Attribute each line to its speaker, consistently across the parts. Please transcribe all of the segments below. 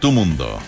Speaker 1: Tu mundo.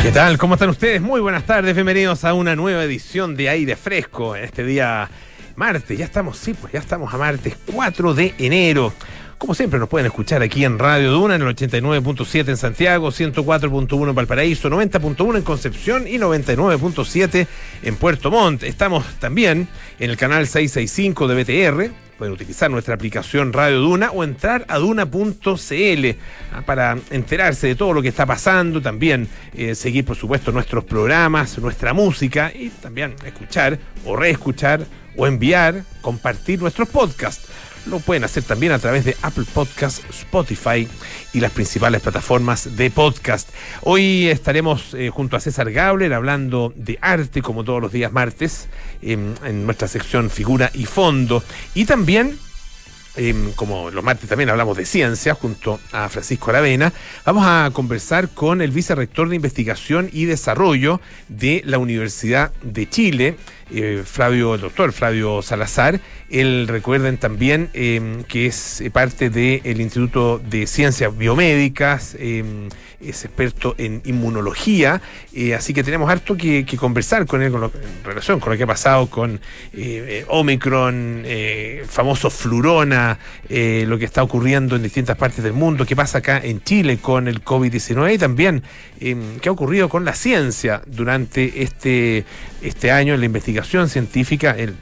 Speaker 2: ¿Qué tal? ¿Cómo están ustedes? Muy buenas tardes, bienvenidos a una nueva edición de Aire Fresco en este día martes. Ya estamos, sí, pues ya estamos a martes 4 de enero. Como siempre nos pueden escuchar aquí en Radio Duna en el 89.7 en Santiago, 104.1 en Valparaíso, 90.1 en Concepción y 99.7 en Puerto Montt. Estamos también en el canal 665 de BTR pueden utilizar nuestra aplicación Radio Duna o entrar a duna.cl ah, para enterarse de todo lo que está pasando, también eh, seguir por supuesto nuestros programas, nuestra música y también escuchar o reescuchar o enviar, compartir nuestros podcasts. Lo pueden hacer también a través de Apple Podcasts, Spotify y las principales plataformas de podcast. Hoy estaremos eh, junto a César Gabler hablando de arte, como todos los días martes, en, en nuestra sección Figura y Fondo. Y también Em, como los martes también hablamos de ciencia junto a Francisco Aravena, vamos a conversar con el vicerrector de investigación y desarrollo de la Universidad de Chile, eh, Flavio, el doctor Flavio Salazar. Él recuerden también em, que es parte del Instituto de Ciencias Biomédicas, em, es experto en inmunología, eh, así que tenemos harto que, conversar con él en relación con lo que ha pasado con eh, Omicron, famoso Flurona eh, lo que está ocurriendo en distintas partes del mundo, qué pasa acá en Chile con el COVID-19 y también em, qué ha ocurrido con la ciencia durante este, este año en la investigación científica. El,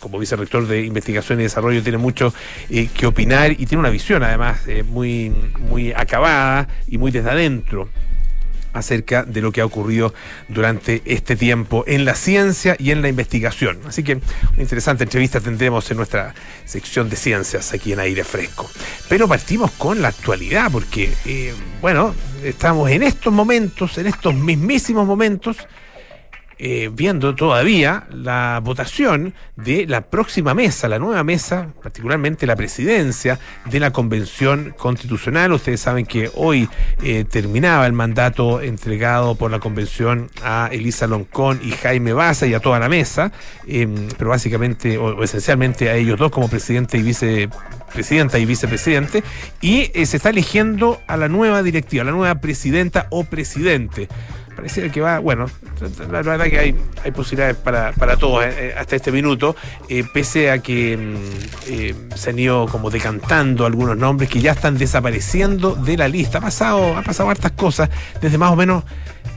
Speaker 2: como vicerrector de investigación y desarrollo tiene mucho eh, que opinar y tiene una visión además eh, muy, muy acabada y muy desde adentro acerca de lo que ha ocurrido durante este tiempo en la ciencia y en la investigación. Así que una interesante entrevista tendremos en nuestra sección de ciencias aquí en Aire Fresco. Pero partimos con la actualidad, porque, eh, bueno, estamos en estos momentos, en estos mismísimos momentos, eh, viendo todavía la votación de la próxima mesa, la nueva mesa, particularmente la presidencia de la Convención Constitucional. Ustedes saben que hoy eh, terminaba el mandato entregado por la Convención a Elisa Loncón y Jaime Baza y a toda la mesa, em, pero básicamente o, esencialmente a ellos dos como presidente y vicepresidenta y vicepresidente, y eh, se está eligiendo a la nueva directiva, a la nueva presidenta o presidente parece que va, bueno, la verdad que hay, hay posibilidades para, para todos eh, eh, hasta este minuto, eh, pese a que mm, se han ido como decantando algunos nombres que ya están desapareciendo de la lista. Ha pasado, ha pasado hartas cosas desde más o menos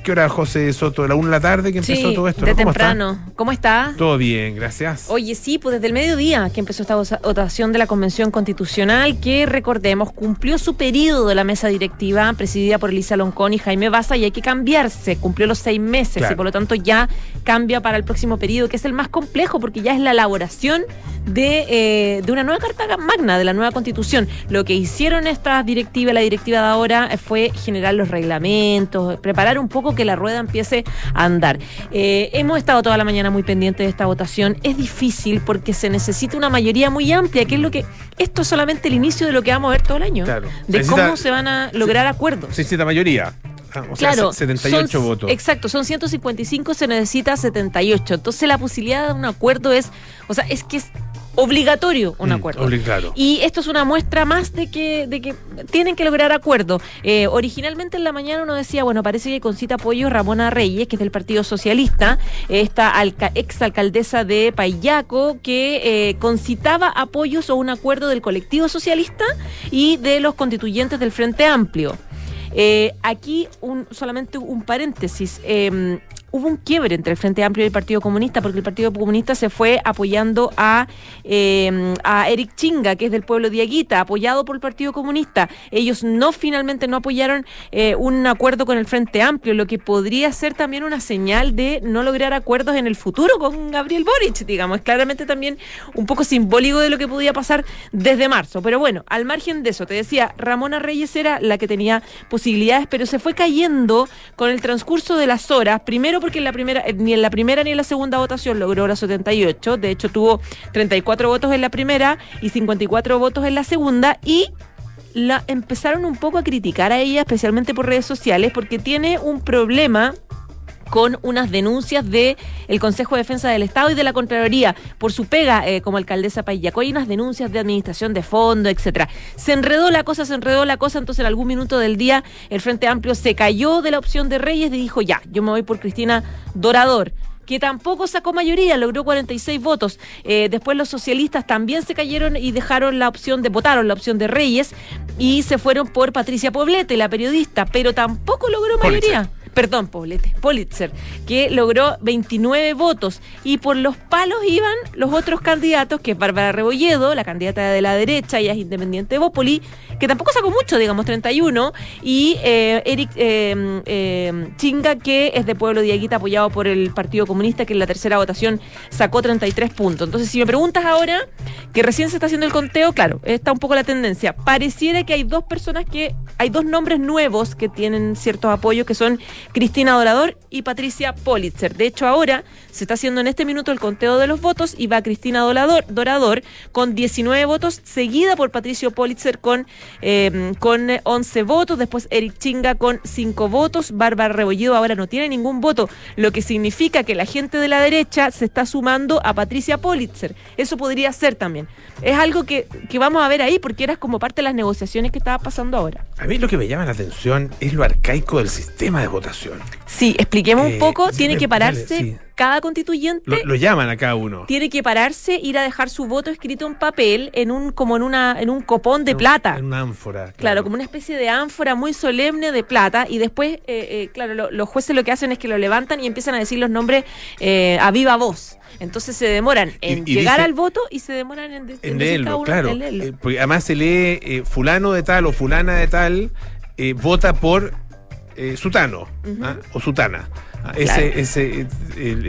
Speaker 2: ¿Qué hora, José Soto? ¿La una de la tarde que empezó todo esto?
Speaker 3: De temprano. ¿Cómo está?
Speaker 2: Todo bien, gracias.
Speaker 3: Oye, sí, pues desde el mediodía que empezó esta votación de la Convención Constitucional, que recordemos, cumplió su periodo de la mesa directiva presidida por Elisa Loncón y Jaime Baza, y hay que cambiarse. Cumplió los seis meses y por lo tanto ya cambia para el próximo periodo, que es el más complejo, porque ya es la elaboración de, eh, de una nueva carta magna, de la nueva constitución. Lo que hicieron estas directivas, la directiva de ahora, fue generar los reglamentos, preparar un poco que la rueda empiece a andar. Eh, hemos estado toda la mañana muy pendientes de esta votación. Es difícil porque se necesita una mayoría muy amplia, que es lo que. Esto es solamente el inicio de lo que vamos a ver todo el año. De cómo se van a lograr acuerdos.
Speaker 2: Se necesita mayoría. Ah, o sea, claro, 78 votos.
Speaker 3: Exacto, son 155, se necesita 78. Entonces la posibilidad de un acuerdo es, o sea, es que es obligatorio un mm, acuerdo. Y esto es una muestra más de que, de que tienen que lograr acuerdo. Eh, originalmente en la mañana uno decía, bueno, parece que concita apoyo Ramona Reyes, que es del Partido Socialista, esta exalcaldesa de Payaco, que eh, concitaba apoyos o un acuerdo del colectivo socialista y de los constituyentes del Frente Amplio. Eh, aquí un, solamente un paréntesis. Em, hubo un quiebre entre el Frente Amplio y el Partido Comunista, porque el Partido Comunista se fue apoyando a, eh, a Eric Chinga, que es del pueblo de Aguita, apoyado por el Partido Comunista. Ellos no finalmente no apoyaron eh, un acuerdo con el Frente Amplio, lo que podría ser también una señal de no lograr acuerdos en el futuro con Gabriel Boric, digamos. Es claramente también un poco simbólico de lo que podía pasar desde marzo. Pero bueno, al margen de eso, te decía, Ramona Reyes era la que tenía posibilidades, pero se fue cayendo con el transcurso de las horas. Primero porque en la primera, eh, ni en la primera ni en la segunda votación logró las 78. De hecho, tuvo 34 votos en la primera y 54 votos en la segunda. Y la empezaron un poco a criticar a ella, especialmente por redes sociales, porque tiene un problema con unas denuncias de el Consejo de Defensa del Estado y de la Contraloría por su pega eh, como alcaldesa Payaco. Hay unas denuncias de administración de fondo, etcétera. Se enredó la cosa, se enredó la cosa, entonces en algún minuto del día el Frente Amplio se cayó de la opción de Reyes y dijo, ya, yo me voy por Cristina Dorador que tampoco sacó mayoría, logró 46 votos. Eh, después los socialistas también se cayeron y dejaron la opción de, votaron la opción de Reyes y se fueron por Patricia Poblete, la periodista, pero tampoco logró mayoría perdón, Poblete, Politzer, que logró 29 votos. Y por los palos iban los otros candidatos, que es Bárbara Rebolledo, la candidata de la derecha, ella es independiente de Bópoli, que tampoco sacó mucho, digamos, 31, y eh, Eric eh, eh, Chinga, que es de Pueblo de Aguita, apoyado por el Partido Comunista, que en la tercera votación sacó 33 puntos. Entonces, si me preguntas ahora, que recién se está haciendo el conteo, claro, está un poco la tendencia. Pareciera que hay dos personas que, hay dos nombres nuevos que tienen ciertos apoyos, que son Cristina Dorador y Patricia Politzer. De hecho, ahora se está haciendo en este minuto el conteo de los votos y va Cristina Dorador, con 19 votos, seguida por Patricio Politzer con, eh, con 11 votos, después Eric Chinga con 5 votos, Bárbara Rebollido ahora no tiene ningún voto, lo que significa que la gente de la derecha se está sumando a Patricia Politzer. Eso podría ser también. Es algo que, que vamos a ver ahí porque era como parte de las negociaciones que estaba pasando ahora.
Speaker 2: A mí lo que me llama la atención es lo arcaico del sistema de votación.
Speaker 3: Sí, expliquemos un eh, poco, tiene que pararse cada constituyente.
Speaker 2: Lo, llaman a cada uno.
Speaker 3: Tiene que pararse, ir a dejar su voto escrito en papel, en un, como en una, en un copón de plata.
Speaker 2: En una ánfora.
Speaker 3: Claro. como una especie de ánfora muy solemne de plata. Y después, eh, eh, claro, los jueces lo que hacen es que lo levantan y empiezan a decir los nombres a viva voz. Entonces se demoran en llegar al voto y se demoran en,
Speaker 2: en, leerlo, claro. además se lee fulano de tal o fulana de tal vota por eh, sutano ¿ah? o sutana. Ah, ese, ese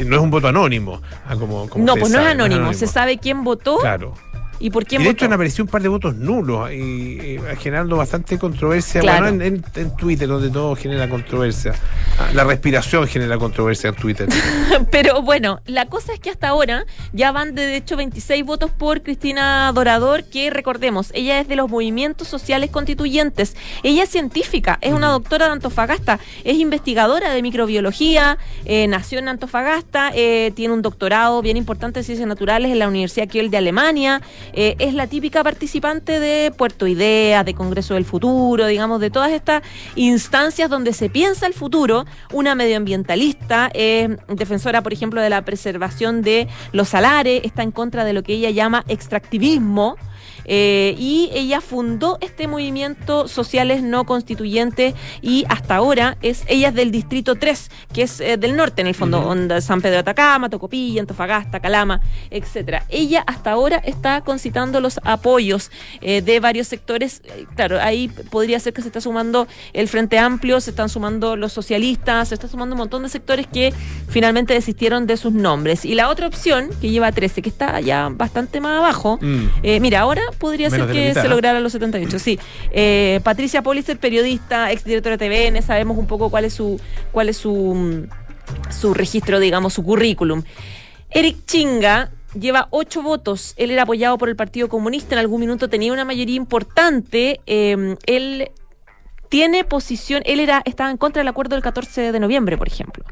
Speaker 2: no es un voto anónimo. Ah, como,
Speaker 3: no, pues no, es anónimo. Se sabe quién votó.
Speaker 2: Claro.
Speaker 3: ¿Y por quién
Speaker 2: y de hecho han aparecido un par de votos nulos y, generando bastante controversia bueno, en, Twitter, donde todo genera controversia. Ah, la respiración genera controversia en Twitter.
Speaker 3: Pero bueno, la cosa es que hasta ahora ya van de, hecho 26 votos por Cristina Dorador, que recordemos, ella es de los movimientos sociales constituyentes. Ella es científica, es una doctora de Antofagasta, es investigadora de microbiología, eh, nació en Antofagasta, eh, tiene un doctorado bien importante en ciencias naturales en la Universidad Kiel de Alemania. Eh, es la típica participante de Puerto Ideas, de Congreso del Futuro, digamos, de todas estas instancias donde se piensa el futuro, una medioambientalista, defensora, por ejemplo, de la preservación de los salares, está en contra de lo que ella llama extractivismo, eh, y ella fundó este movimiento sociales no constituyentes y hasta ahora es ella es del distrito 3, que es eh, del norte en el fondo, San Pedro de Atacama, Tocopilla, Antofagasta, Calama, etcétera. Ella hasta ahora está concitando los apoyos eh, de varios sectores. Claro, ahí podría ser que se está sumando el Frente Amplio, se están sumando los socialistas, se está sumando un montón de sectores que finalmente desistieron de sus nombres. Y la otra opción, que lleva 13, que está ya bastante más abajo, mm. mira, ahora podría ser que se lograra los 78, sí. Eh, Patricia Policer, periodista, exdirectora de TVN, sabemos un poco cuál es su, cuál es su, su registro, digamos, su currículum. Eric Chinga, lleva ocho votos. Él era apoyado por el Partido Comunista. En algún minuto tenía una mayoría importante. Eh, él tiene posición, él era, estaba en contra del acuerdo del 14 de noviembre, por ejemplo.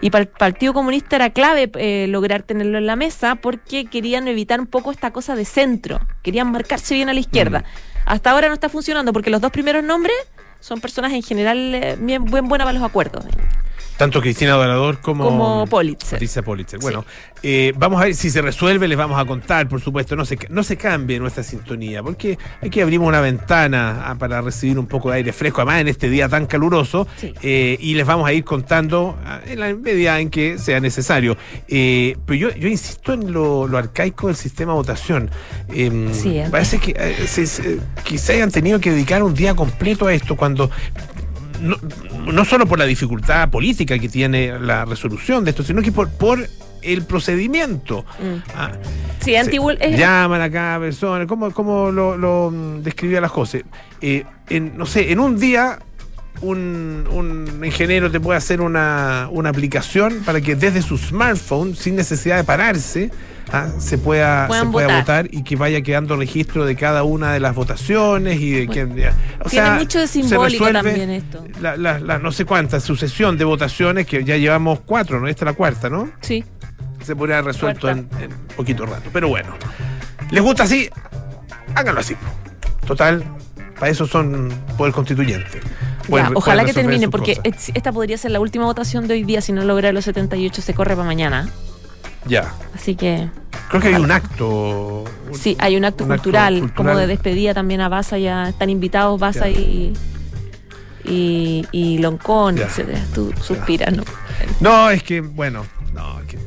Speaker 3: Y para el Partido Comunista era clave eh, lograr tenerlo en la mesa porque querían evitar un poco esta cosa de centro, querían marcarse bien a la izquierda. Hasta ahora no está funcionando porque los dos primeros nombres son personas en general eh, bien, bien buenas para los acuerdos.
Speaker 2: Tanto Cristina Dorador como,
Speaker 3: como Politzer.
Speaker 2: Patricia Politzer. Bueno, eh, vamos a ver si se resuelve, les vamos a contar, por supuesto, no se, no se cambie nuestra sintonía, porque aquí abrimos una ventana ah, para recibir un poco de aire fresco, además en este día tan caluroso, eh, y les vamos a ir contando ah, en la medida en que sea necesario. Eh, pero yo, yo insisto en lo, arcaico del sistema de votación. Em, parece que quizá hayan tenido que dedicar un día completo a esto cuando no, no, solo por la dificultad política que tiene la resolución de esto, sino que por, por el procedimiento. Mm.
Speaker 3: Ah, sí.
Speaker 2: Llaman a cada persona, ¿cómo, cómo lo, lo describía la José? Eh, en, no sé, en un día un, un, ingeniero te puede hacer una, una, aplicación para que desde su smartphone, sin necesidad de pararse, ah, se pueda, se pueda votar. y que vaya quedando registro de cada una de las votaciones y de que
Speaker 3: tiene mucho de simbólico también esto.
Speaker 2: La, no sé cuántas sucesión de votaciones que ya llevamos cuatro, ¿no? Esta es la cuarta, ¿no?
Speaker 3: Sí.
Speaker 2: Se podría haber resuelto en, poquito rato. Pero bueno, ¿les gusta así? Háganlo así. Total, para eso son poder constituyente.
Speaker 3: ojalá que termine, porque esta podría ser la última votación de hoy día. Si no logra los 78, se corre para mañana.
Speaker 2: Ya.
Speaker 3: Así que.
Speaker 2: Creo que hay un acto.
Speaker 3: Sí, hay un acto, cultural, como de despedida también a Baza. Ya están invitados Baza y, y, y Loncón, Tú suspiras, ¿no?
Speaker 2: No, es que, bueno, no, es que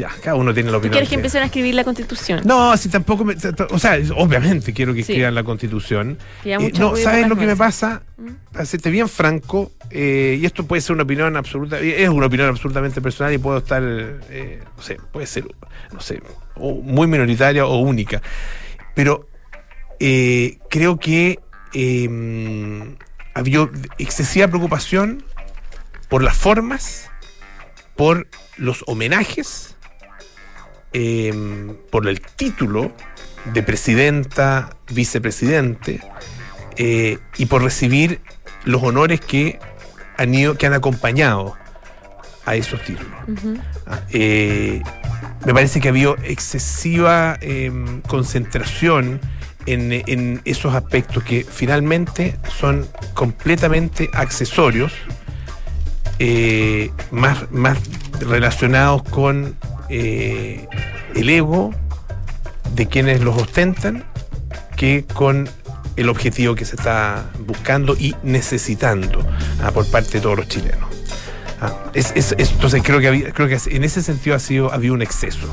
Speaker 2: ya, cada uno tiene la opinión.
Speaker 3: ¿Tú quieres que, empiecen a escribir la constitución?
Speaker 2: No, si tampoco me, O sea, obviamente quiero que escriban la constitución. Eh, no, ¿sabes lo que me pasa? ¿Mm? bien franco, eh, y esto puede ser una opinión absoluta, es una opinión absolutamente personal y puedo estar, eh, no sé, puede ser, no sé, muy minoritaria o única. Pero creo que em, había excesiva preocupación por las formas, por los homenajes Em, por el título de presidenta, vicepresidente, eh, y por recibir los honores que han, ido, que han acompañado a esos títulos. Ah, eh, me parece que ha habido excesiva em, concentración en, en, esos aspectos que finalmente son completamente accesorios, eh, más, más relacionados con eh, el ego de quienes los ostentan que con el objetivo que se está buscando y necesitando ah, por parte de todos los chilenos. Ah, entonces creo que, creo que en ese sentido ha sido habido un exceso.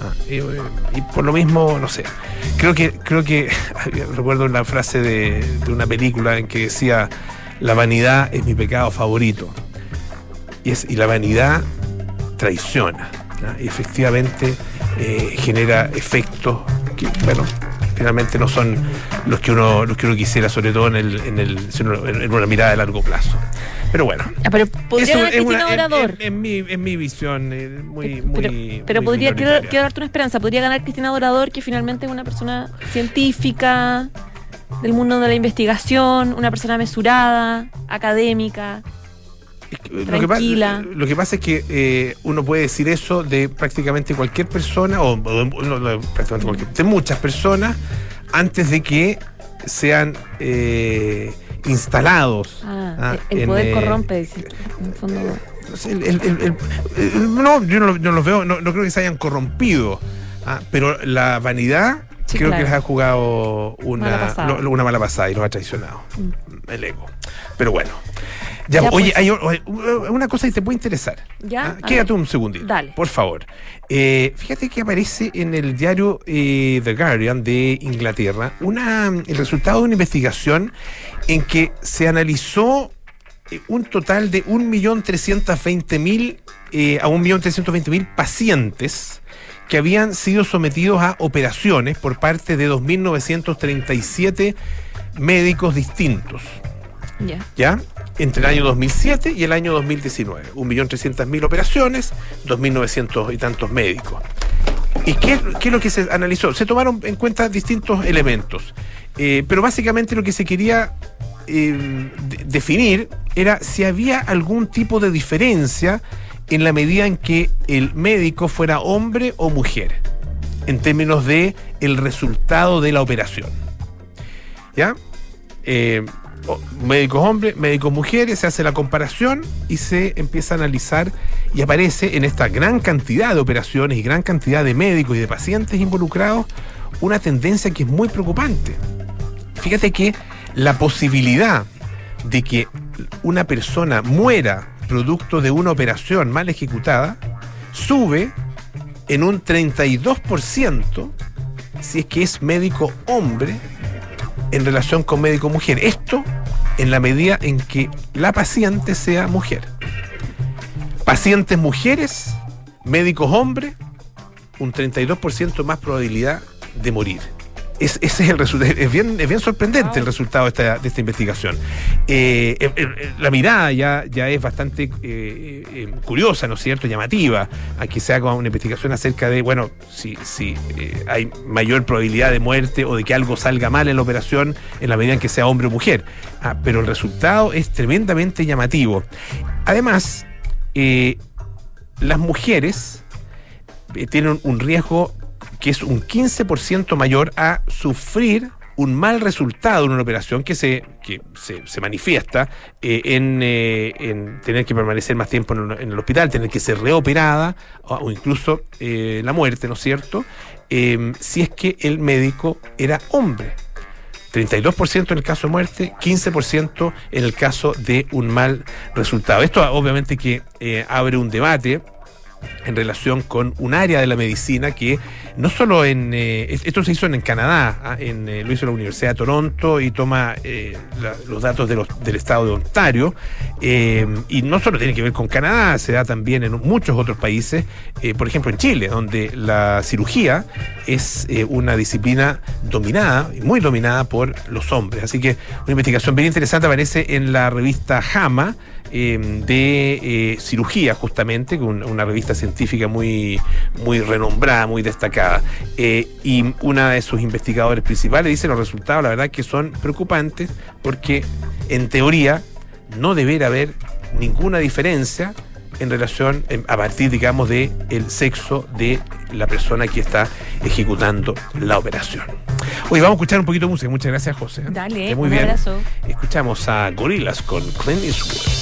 Speaker 2: Ah, y, por lo mismo, no sé, creo que, creo que recuerdo una frase de, una película en que decía la vanidad es mi pecado favorito. Y, es, y la vanidad traiciona y efectivamente eh, genera efectos que, bueno, finalmente no son los que uno, los que uno quisiera, sobre todo en, el, en, el, en una mirada de largo plazo. Pero bueno.
Speaker 3: Ah, pero podría ganar Cristina Dorador.
Speaker 2: En, mi, en mi visión, eh, muy.
Speaker 3: muy pero, podría, quiero, darte una esperanza, podría ganar Cristina Dorador, que finalmente es una persona científica, del mundo de la investigación, una persona mesurada, académica
Speaker 2: lo, que pasa, lo que pasa es que eh, uno puede decir eso de prácticamente cualquier persona, o, de muchas personas, antes de que sean eh, instalados.
Speaker 3: Ah, ah, el poder eh, corrompe, dice,
Speaker 2: no, yo no, no los veo, no, creo que se hayan corrompido, ah, pero la vanidad creo que les ha jugado una mala, una mala pasada y los ha traicionado. Mm. El ego. Pero bueno. Ya, oye, pues. hay una cosa que te puede interesar.
Speaker 3: ¿Ya?
Speaker 2: ¿Ah? Quédate un segundito.
Speaker 3: Dale.
Speaker 2: Por favor. Eh, fíjate que aparece en el diario eh, The Guardian de Inglaterra una, el resultado de una investigación en que se analizó eh, un total de 1.320.000 eh, a 1.320.000 pacientes que habían sido sometidos a operaciones por parte de 2.937 médicos distintos.
Speaker 3: Ya.
Speaker 2: ¿Ya? Entre el año 2007 y el año 2019. 1.300.000 operaciones, 2.900 y tantos médicos. ¿Y qué, es lo que se analizó? Se tomaron en cuenta distintos elementos, eh, pero básicamente lo que se quería eh, definir era si había algún tipo de diferencia en la medida en que el médico fuera hombre o mujer, en términos de el resultado de la operación. ¿Ya? Eh, médicos hombres, médicos mujeres, se hace la comparación y se empieza a analizar y aparece en esta gran cantidad de operaciones y gran cantidad de médicos y de pacientes involucrados una tendencia que es muy preocupante. Fíjate que la posibilidad de que una persona muera producto de una operación mal ejecutada sube en un 32% si es que es médico hombre en relación con médico mujer. Esto en la medida en que la paciente sea mujer. Pacientes mujeres, médicos hombres, un 32% más probabilidad de morir. Ese es el resultado. Es bien, es bien sorprendente el resultado de esta, de esta investigación. Eh, eh, eh, la mirada ya, ya es bastante curiosa, ¿no es cierto? Llamativa. Aquí se haga una investigación acerca de, bueno, si, si hay mayor probabilidad de muerte o de que algo salga mal en la operación en la medida en que sea hombre o mujer. Ah, pero el resultado es tremendamente llamativo. Además, las mujeres tienen un riesgo que es un 15% mayor a sufrir un mal resultado en una operación que se, que se, manifiesta eh, eh, en, tener que permanecer más tiempo en, el hospital, tener que ser reoperada o, incluso eh, la muerte, ¿no es cierto? si es que el médico era hombre. 32% en el caso de muerte, 15% en el caso de un mal resultado. Esto obviamente que abre un debate en relación con un área de la medicina que no solo en... Eh, esto se hizo en, Canadá, ah, en, eh, lo hizo la Universidad de Toronto y toma eh, los datos del estado de Ontario. y no solo tiene que ver con Canadá, se da también en muchos otros países, por ejemplo en Chile, donde la cirugía es una disciplina dominada, muy dominada por los hombres. Así que una investigación bien interesante aparece en la revista JAMA de cirugía, justamente, una, una revista científica muy, muy renombrada, muy destacada. Eh, y una de sus investigadores principales dice los resultados, la verdad, que son preocupantes porque en teoría no debería haber ninguna diferencia en relación, a partir, digamos, de el sexo de la persona que está ejecutando la operación. Hoy vamos a escuchar un poquito de música. Muchas gracias, José.
Speaker 3: Dale, muy un bien. abrazo.
Speaker 2: Escuchamos a Gorilas con Clint Eastwood.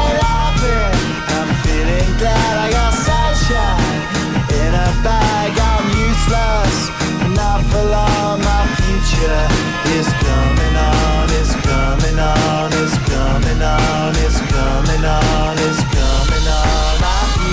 Speaker 1: In a bag, I'm useless. Not for long, my future is coming on, it's coming on, it's coming on, it's coming on, it's coming on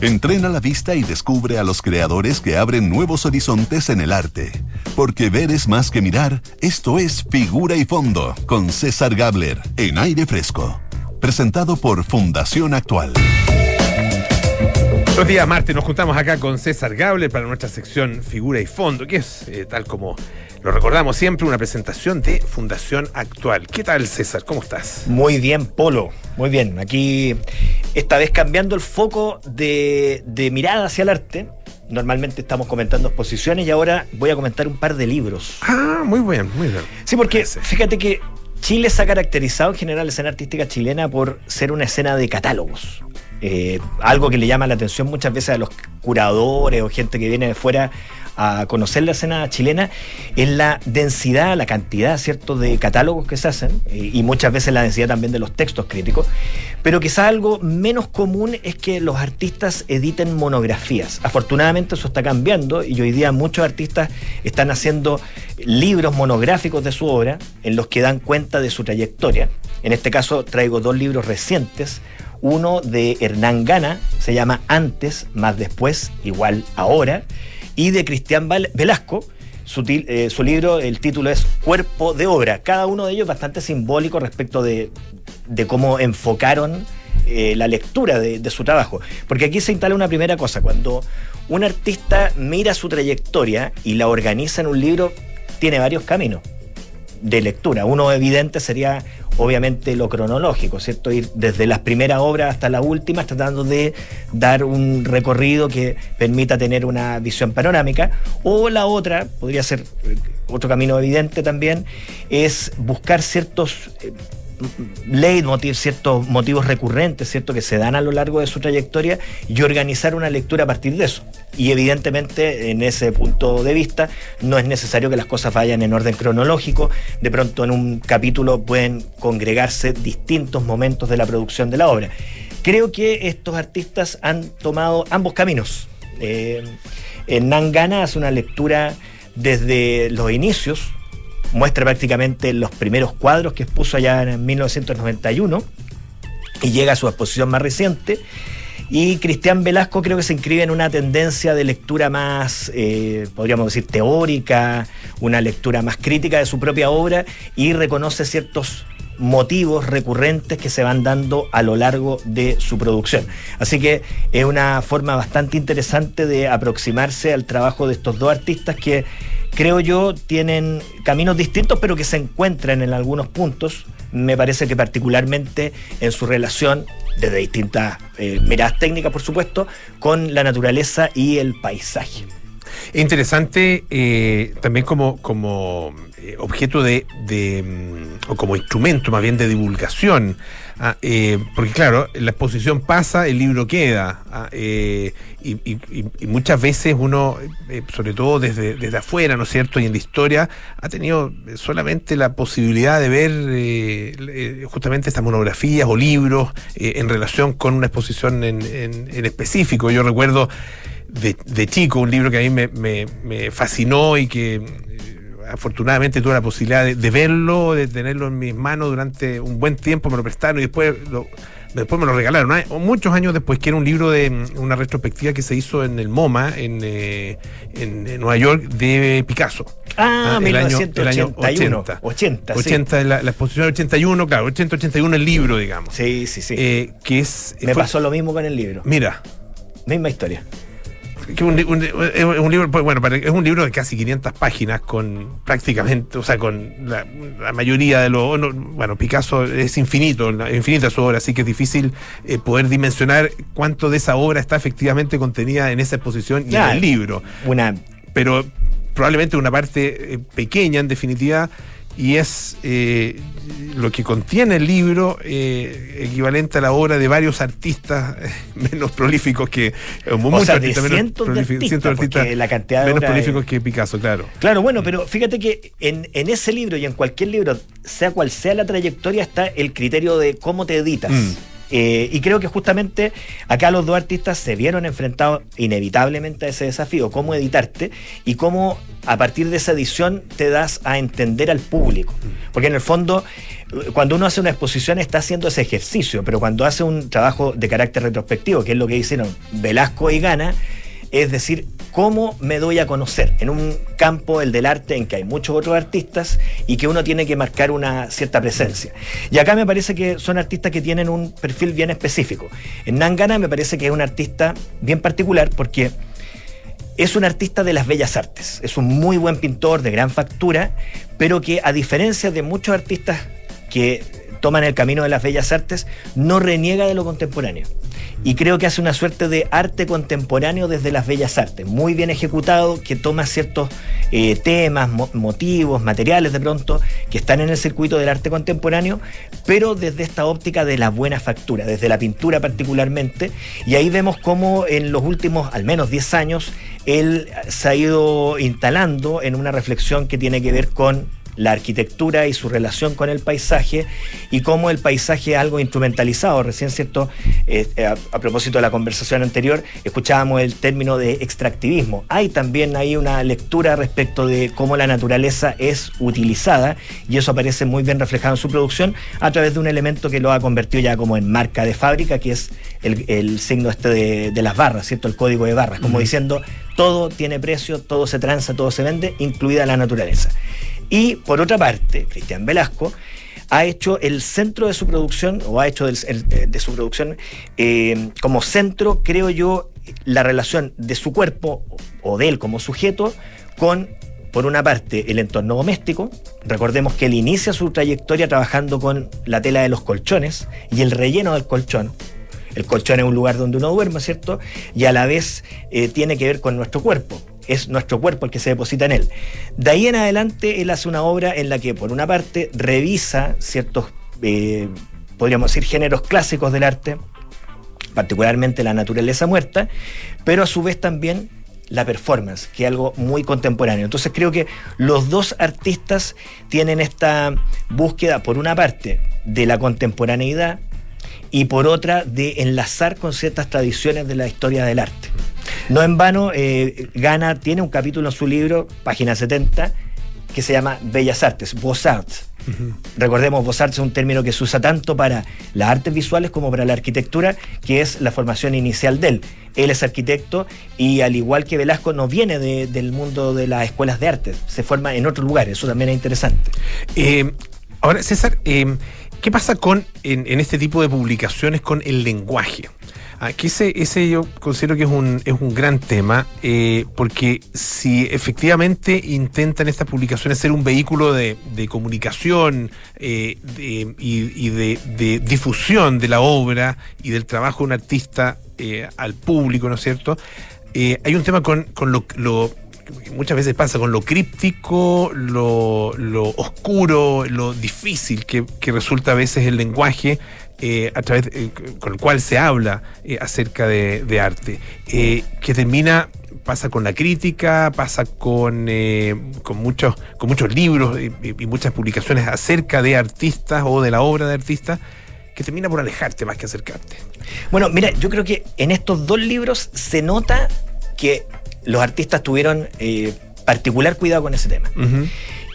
Speaker 4: Entrena la vista y descubre a los creadores que abren nuevos horizontes en el arte. Porque ver es más que mirar, esto es Figura y Fondo, con César Gabler, en aire fresco. Presentado por Fundación Actual.
Speaker 2: Los días martes nos juntamos acá con César Gabler para nuestra sección Figura y Fondo, que es eh, tal como lo recordamos siempre, una presentación de Fundación Actual. ¿Qué tal, César? ¿Cómo estás?
Speaker 5: Muy bien, Polo. Muy bien. Aquí, esta vez cambiando el foco de, mirada hacia el arte. Normalmente estamos comentando exposiciones y ahora voy a comentar un par de libros.
Speaker 2: Ah, muy bien, muy bien.
Speaker 5: Sí, porque fíjate que Chile se ha caracterizado en general la escena artística chilena por ser una escena de catálogos. Eh, algo que le llama la atención muchas veces a los curadores o gente que viene de fuera a conocer la escena chilena es la densidad, la cantidad, ¿cierto?, de catálogos que se hacen eh, y muchas veces la densidad también de los textos críticos, pero quizá algo menos común es que los artistas editen monografías. Afortunadamente eso está cambiando y hoy día muchos artistas están haciendo libros monográficos de su obra en los que dan cuenta de su trayectoria. En este caso traigo dos libros recientes uno de Hernán Gana, se llama Antes, más después, igual ahora, y de Cristian Velasco. Eh, su, libro, el título es Cuerpo de Obra. Cada uno de ellos bastante simbólico respecto de, cómo enfocaron eh, la lectura de, de, su trabajo. Porque aquí se instala una primera cosa. Cuando un artista mira su trayectoria y la organiza en un libro, tiene varios caminos de lectura. Uno evidente sería obviamente lo cronológico, ¿cierto? Ir desde las primeras obras hasta las últimas, tratando de dar un recorrido que permita tener una visión panorámica. O la otra, podría ser otro camino evidente también, es buscar ciertos eh, leitmotiv, ciertos motivos recurrentes, ¿cierto? Que se dan a lo largo de su trayectoria y organizar una lectura a partir de eso. Y evidentemente, en ese punto de vista, no es necesario que las cosas vayan en orden cronológico. De pronto, en un capítulo pueden congregarse distintos momentos de la producción de la obra. Creo que estos artistas han tomado ambos caminos. Eh, Nangana hace una lectura desde los inicios, muestra prácticamente los primeros cuadros que expuso allá en 1991 y llega a su exposición más reciente. Y Cristian Velasco creo que se inscribe en una tendencia de lectura más, eh, podríamos decir, teórica, una lectura más crítica de su propia obra y reconoce ciertos motivos recurrentes que se van dando a lo largo de su producción. Así que es una forma bastante interesante de aproximarse al trabajo de estos dos artistas que creo yo, tienen caminos distintos, pero que se encuentran en algunos puntos. Me parece que particularmente en su relación, desde distintas eh, miradas técnicas, por supuesto, con la naturaleza y el paisaje.
Speaker 2: Interesante eh, también como, como objeto de, mm, o como instrumento más bien de divulgación. Ah, eh, porque claro, la exposición pasa, el libro queda. Ah, y, muchas veces uno, sobre todo desde, desde afuera, ¿no es cierto? Y en la historia, ha tenido solamente la posibilidad de ver justamente estas monografías o libros en relación con una exposición en, en específico. Yo recuerdo de, chico, un libro que a mí me, fascinó y que eh, afortunadamente tuve la posibilidad de, verlo, de tenerlo en mis manos durante un buen tiempo, me lo prestaron y después después me lo regalaron, muchos años después, que era un libro de mm, una retrospectiva que se hizo en el MoMA, en, eh, en, Nueva York, de Picasso.
Speaker 5: Ah, ah el, año, el año 80. 80,
Speaker 2: 80 la, exposición del 81, claro, 80, 81 el libro, digamos.
Speaker 5: Sí, sí, sí.
Speaker 2: Eh, que es,
Speaker 5: me pasó lo mismo con el libro.
Speaker 2: Mira.
Speaker 5: Misma historia
Speaker 2: que un, un, libro, pues, bueno, es un libro de casi 500 páginas con prácticamente, o sea, con la, mayoría de los, bueno, Picasso es infinito, infinita su obra, así que es difícil eh, poder dimensionar cuánto de esa obra está efectivamente contenida en esa exposición y en el libro.
Speaker 5: Una
Speaker 2: pero probablemente una parte eh, pequeña, en definitiva, y es eh, lo que contiene el libro eh, equivalente a la obra de varios artistas menos prolíficos que
Speaker 5: muchos artistas menos prolíficos, la cantidad
Speaker 2: menos prolíficos que Picasso, claro.
Speaker 5: Claro, bueno, pero fíjate que en, en, ese libro y en cualquier libro, sea cual sea la trayectoria, está el criterio de cómo te editas. Mm. Eh, y creo que justamente acá los dos artistas se vieron enfrentados inevitablemente a ese desafío, cómo editarte y cómo a partir de esa edición te das a entender al público. Porque en el fondo, cuando uno hace una exposición está haciendo ese ejercicio, pero cuando hace un trabajo de carácter retrospectivo, que es lo que hicieron Velasco y Gana, es decir, cómo me doy a conocer en un campo, el del arte, en que hay muchos otros artistas y que uno tiene que marcar una cierta presencia. Y acá me parece que son artistas que tienen un perfil bien específico. En Nangana me parece que es un artista bien particular porque es un artista de las bellas artes, es un muy buen pintor de gran factura, pero que a diferencia de muchos artistas que toman el camino de las bellas artes, no reniega de lo contemporáneo. Y creo que hace una suerte de arte contemporáneo desde las bellas artes, muy bien ejecutado, que toma ciertos eh, temas, motivos, materiales de pronto, que están en el circuito del arte contemporáneo, pero desde esta óptica de la buena factura, desde la pintura particularmente, y ahí vemos cómo en los últimos al menos 10 años él se ha ido instalando en una reflexión que tiene que ver con la arquitectura y su relación con el paisaje y cómo el paisaje es algo instrumentalizado. Recién, ¿cierto? Eh, eh, a, propósito de la conversación anterior, escuchábamos el término de extractivismo. Hay también ahí una lectura respecto de cómo la naturaleza es utilizada y eso aparece muy bien reflejado en su producción a través de un elemento que lo ha convertido ya como en marca de fábrica, que es el, signo este de, las barras, ¿cierto? El código de barras, como diciendo todo tiene precio, todo se transa, todo se vende, incluida la naturaleza. Y por otra parte, Cristian Velasco ha hecho el centro de su producción, o ha hecho de su producción eh, como centro, creo yo, la relación de su cuerpo o de él como sujeto con, por una parte, el entorno doméstico. Recordemos que él inicia su trayectoria trabajando con la tela de los colchones y el relleno del colchón. El colchón es un lugar donde uno duerme, ¿cierto? Y a la vez eh, tiene que ver con nuestro cuerpo es nuestro cuerpo el que se deposita en él. De ahí en adelante, él hace una obra en la que, por una parte, revisa ciertos, eh, podríamos decir, géneros clásicos del arte, particularmente la naturaleza muerta, pero a su vez también la performance, que es algo muy contemporáneo. Entonces creo que los dos artistas tienen esta búsqueda, por una parte, de la contemporaneidad y por otra, de enlazar con ciertas tradiciones de la historia del arte. No en vano, eh, Gana tiene un capítulo en su libro, página 70, que se llama Bellas Artes, Beaux Arts. Recordemos, Beaux Arts es un término que se usa tanto para las artes visuales como para la arquitectura, que es la formación inicial de él. Él es arquitecto y al igual que Velasco no viene del mundo de las escuelas de arte, se forma en otro lugar, eso también es interesante.
Speaker 2: Eh, ahora, César, eh, ¿qué pasa con en este tipo de publicaciones con el lenguaje? Aquí ese, ese yo considero que es un, es un gran tema, eh, porque si efectivamente intentan estas publicaciones ser un vehículo de, comunicación eh, y, de, difusión de la obra y del trabajo de un artista eh, al público, ¿no es cierto? hay un tema con, con lo, lo muchas veces pasa con lo críptico, lo, lo oscuro, lo difícil que, que, resulta a veces el lenguaje eh, a través eh, con el cual se habla eh, acerca de, arte, que termina pasa con la crítica, pasa con, con, muchos, con muchos libros y, muchas publicaciones acerca de artistas o de la obra de artistas, que termina por alejarte más que acercarte.
Speaker 5: Bueno, mira, yo creo que en estos dos libros se nota que los artistas tuvieron particular cuidado con ese tema.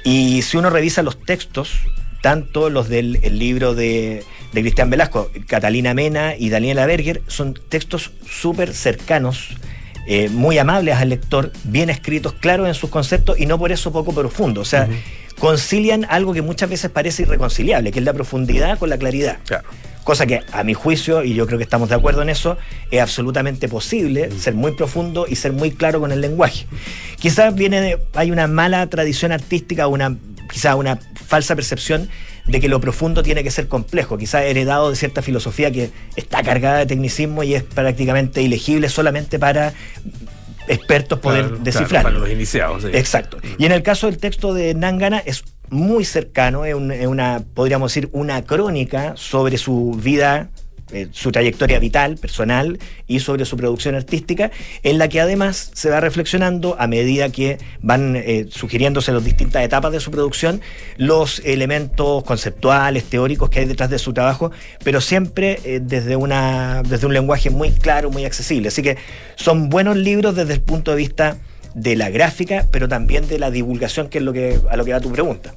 Speaker 5: Y si uno revisa los textos, tanto los del libro de de Cristian Velasco, Catalina Mena y Daniela Berger, son textos súper cercanos, eh, muy amables al lector, bien escritos, claros en sus conceptos y no por eso poco profundos. O sea, concilian algo que muchas veces parece irreconciliable, que es la profundidad con la claridad. Cosa que, a mi juicio, y yo creo que estamos de acuerdo en eso, es absolutamente posible ser muy profundo y ser muy claro con el lenguaje. Quizás viene de, hay una mala tradición artística, una, quizás una falsa percepción de que lo profundo tiene que ser complejo, quizás heredado de cierta filosofía que está cargada de tecnicismo y es prácticamente ilegible solamente para expertos poder descifrar.
Speaker 2: para los iniciados.
Speaker 5: Exacto. Mm. Y en el caso del texto de Nangana es muy cercano, es, una, podríamos decir, una crónica sobre su vida eh, su trayectoria vital, personal y sobre su producción artística, en la que además se va reflexionando a medida que van eh, sugiriéndose las distintas etapas de su producción los elementos conceptuales, teóricos que hay detrás de su trabajo, pero siempre eh, desde, una, desde un lenguaje muy claro, muy accesible. Así que son buenos libros desde el punto de vista de la gráfica, pero también de la divulgación, que es lo que, a lo que va tu pregunta.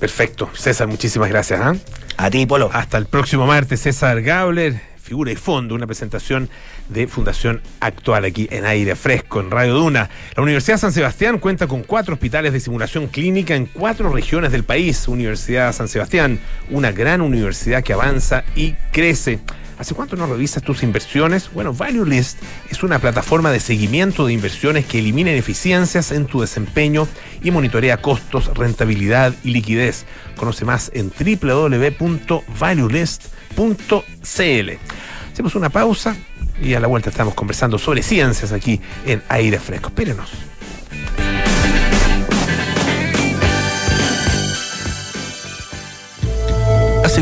Speaker 2: Perfecto. César, muchísimas gracias. ¿ah?
Speaker 5: A ti, Polo.
Speaker 2: Hasta el próximo martes, César Gabler, figura y fondo, una presentación de Fundación Actual aquí en aire fresco, en Radio Duna. La Universidad de San Sebastián cuenta con cuatro hospitales de simulación clínica en cuatro regiones del país. Universidad San Sebastián, una gran universidad que avanza y crece. ¿Hace cuánto no revisas tus inversiones? Bueno, ValueList es una plataforma de seguimiento de inversiones que elimina ineficiencias en tu desempeño y monitorea costos, rentabilidad y liquidez. Conoce más en www.valuelist.cl. Hacemos una pausa y a la vuelta estamos conversando sobre ciencias aquí en Aire Fresco. Espérenos.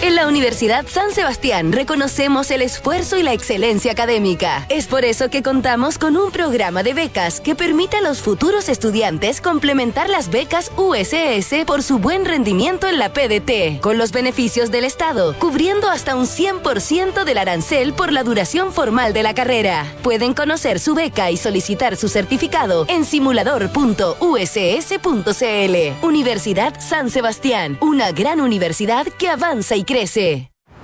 Speaker 6: En la Universidad San Sebastián reconocemos el esfuerzo y la excelencia académica. Es por eso que contamos con un programa de becas que permite a los futuros estudiantes complementar las becas USS por su buen rendimiento en la PDT, con los beneficios del Estado, cubriendo hasta un 100% del arancel por la duración formal de la carrera. Pueden conocer su beca y solicitar su certificado en simulador.uss.cl. Universidad San Sebastián, una gran universidad que avanza y crece.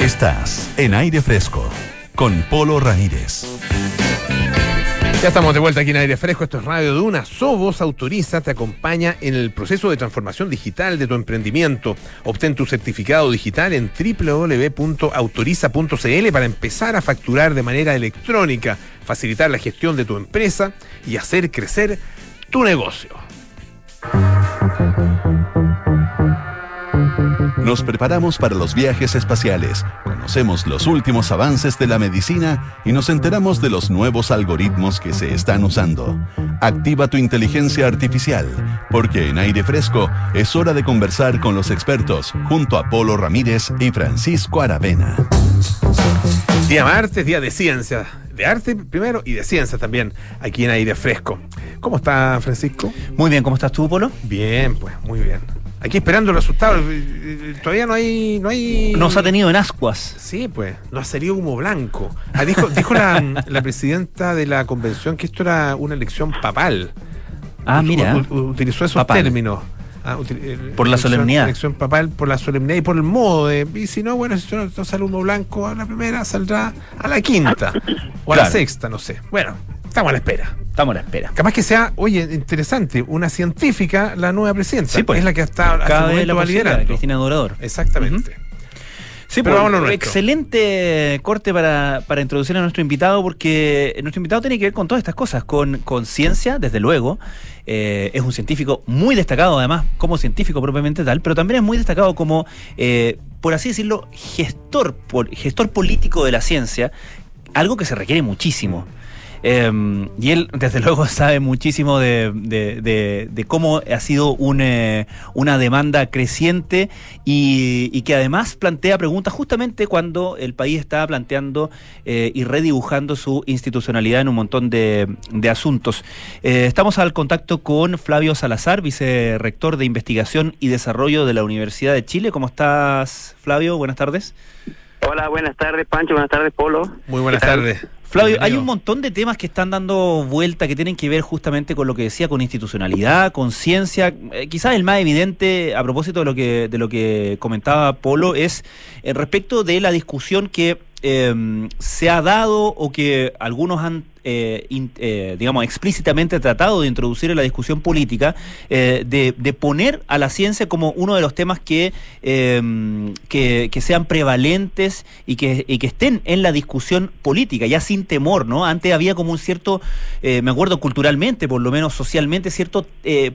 Speaker 4: Estás en aire fresco con Polo Ramírez.
Speaker 2: Ya estamos de vuelta aquí en Aire Fresco, esto es Radio Duna. Sobos autoriza, te acompaña en el proceso de transformación digital de tu emprendimiento. Obtén tu certificado digital en www.autoriza.cl para empezar a facturar de manera electrónica, facilitar la gestión de tu empresa y hacer crecer tu negocio.
Speaker 4: Nos preparamos para los viajes espaciales, conocemos los últimos avances de la medicina y nos enteramos de los nuevos algoritmos que se están usando. Activa tu inteligencia artificial, porque en aire fresco es hora de conversar con los expertos junto a Polo Ramírez y Francisco Aravena.
Speaker 2: Día martes, día de ciencia, de arte primero y de ciencia también, aquí en aire fresco. ¿Cómo está Francisco?
Speaker 5: Muy bien, ¿cómo estás tú, Polo?
Speaker 2: Bien, pues, muy bien. Aquí esperando el resultado. Todavía no hay. No hay...
Speaker 5: Nos ha tenido en ascuas.
Speaker 2: Sí, pues. No ha salido humo blanco. Ah, dijo dijo la, la, presidenta de la convención que esto era una elección papal.
Speaker 5: Ah, mira.
Speaker 2: utilizó esos términos.
Speaker 5: Ah, por la solemnidad.
Speaker 2: Elección papal por la solemnidad y por el modo de. Y si no, bueno, si no, sale humo blanco a la primera, saldrá a la quinta. O a la sexta, no sé. Bueno, estamos a la espera.
Speaker 5: Estamos a la espera.
Speaker 2: Capaz que sea, oye, interesante, una científica, la nueva presidenta.
Speaker 5: Sí, pues.
Speaker 2: Es la que está
Speaker 5: Cada vez la liderando. Cristina Dorador.
Speaker 2: Exactamente.
Speaker 7: Sí, pero pues, excelente corte para, para, introducir a nuestro invitado, porque nuestro invitado tiene que ver con todas estas cosas, con, con ciencia, desde luego. Eh, es un científico muy destacado, además, como científico propiamente tal, pero también es muy destacado como, eh, por así decirlo, gestor, gestor político de la ciencia, algo que se requiere muchísimo. Em, y él, desde luego, sabe muchísimo de, cómo ha sido eh, una demanda creciente y, que además plantea preguntas justamente cuando el país está planteando eh, y redibujando su institucionalidad en un montón de, asuntos. Eh, estamos al contacto con Flavio Salazar, vicerrector de Investigación y Desarrollo de la Universidad de Chile. ¿Cómo estás, Flavio? Buenas tardes.
Speaker 8: Hola, buenas tardes, Pancho. Buenas tardes, Polo.
Speaker 2: Muy buenas tardes.
Speaker 7: Flavio, hay un montón de temas que están dando vuelta que tienen que ver justamente con lo que decía, con institucionalidad, con ciencia. Eh, quizás el más evidente, a propósito de lo que, de lo que comentaba Polo, es eh, respecto de la discusión que eh, se ha dado o que algunos han eh, eh, digamos, explícitamente tratado de introducir en la discusión política, eh, de, poner a la ciencia como uno de los temas que, em, que, sean prevalentes y que, que estén en la discusión política, ya sin temor, ¿no? Antes había como un cierto, me acuerdo culturalmente, por lo menos socialmente, cierto,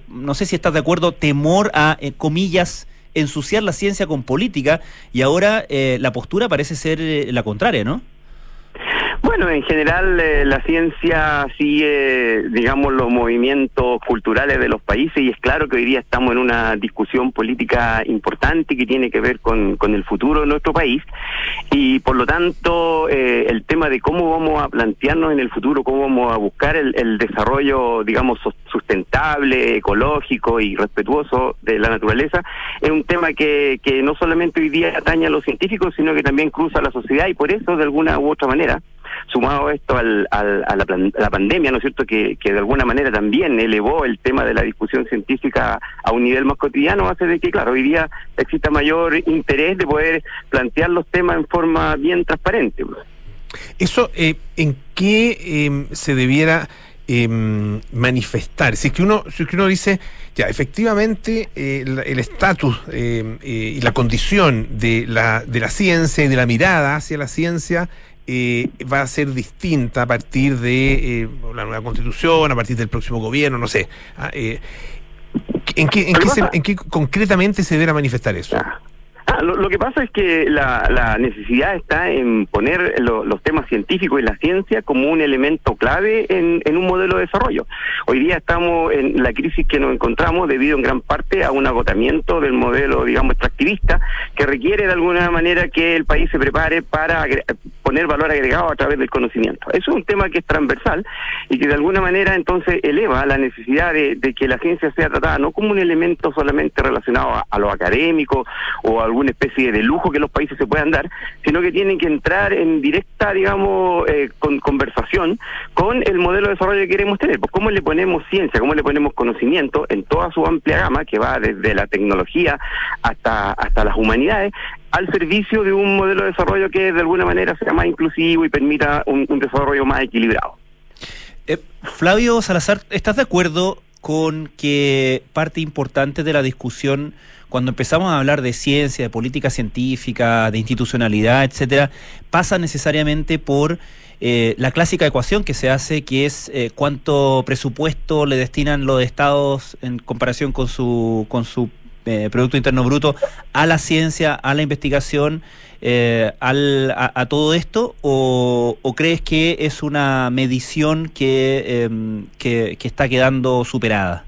Speaker 7: no sé si estás de acuerdo, temor a, comillas, ensuciar la ciencia con política y ahora la postura parece ser la contraria, ¿no?
Speaker 8: Bueno, en general eh, la ciencia sigue, digamos, los movimientos culturales de los países y es claro que hoy día estamos en una discusión política importante que tiene que ver con, el futuro de nuestro país y por lo tanto eh, el tema de cómo vamos a plantearnos en el futuro, cómo vamos a buscar el, el desarrollo, digamos, sustentable, ecológico y respetuoso de la naturaleza es un tema que, que no solamente hoy día atañe a los científicos, sino que también cruza la sociedad y por eso de alguna u otra manera sumado esto al, a la, pandemia, ¿no es cierto?, que, que de alguna manera también elevó el tema de la discusión científica a un nivel más cotidiano, hace de que, claro, hoy día exista mayor interés de poder plantear los temas en forma bien transparente.
Speaker 2: Eso, eh, ¿en qué em, se debiera em, manifestar? Si es que uno, si es que uno dice, ya, efectivamente, eh, el estatus em, eh, y la condición de la, de la ciencia y de la mirada hacia la ciencia eh, va a ser distinta a partir de eh, la nueva constitución, a partir del próximo gobierno, no sé. Ah, eh, ¿en, qué, en, qué ¿En qué concretamente se deberá manifestar eso?
Speaker 8: Ah, lo, que pasa es que la, necesidad está en poner los temas científicos y la ciencia como un elemento clave en, un modelo de desarrollo. Hoy día estamos en la crisis que nos encontramos debido en gran parte a un agotamiento del modelo, digamos, extractivista, que requiere de alguna manera que el país se prepare para poner valor agregado a través del conocimiento. Eso es un tema que es transversal y que de alguna manera entonces eleva la necesidad de, que la ciencia sea tratada no como un elemento solamente relacionado a, lo académico o a algún una especie de lujo que los países se puedan dar, sino que tienen que entrar en directa, digamos, eh, con conversación con el modelo de desarrollo que queremos tener. Pues cómo le ponemos ciencia, cómo le ponemos conocimiento en toda su amplia gama, que va desde la tecnología hasta, hasta las humanidades, al servicio de un modelo de desarrollo que de alguna manera sea más inclusivo y permita un, desarrollo más equilibrado.
Speaker 7: Eh, Flavio Salazar, ¿estás de acuerdo con que parte importante de la discusión cuando empezamos a hablar de ciencia, de política científica, de institucionalidad, etcétera, pasa necesariamente por eh, la clásica ecuación que se hace, que es eh, cuánto presupuesto le destinan los estados en comparación con su, con su eh, Producto Interno Bruto a la ciencia, a la investigación, al, a, todo esto, o, crees que es una medición que, em, que está quedando superada?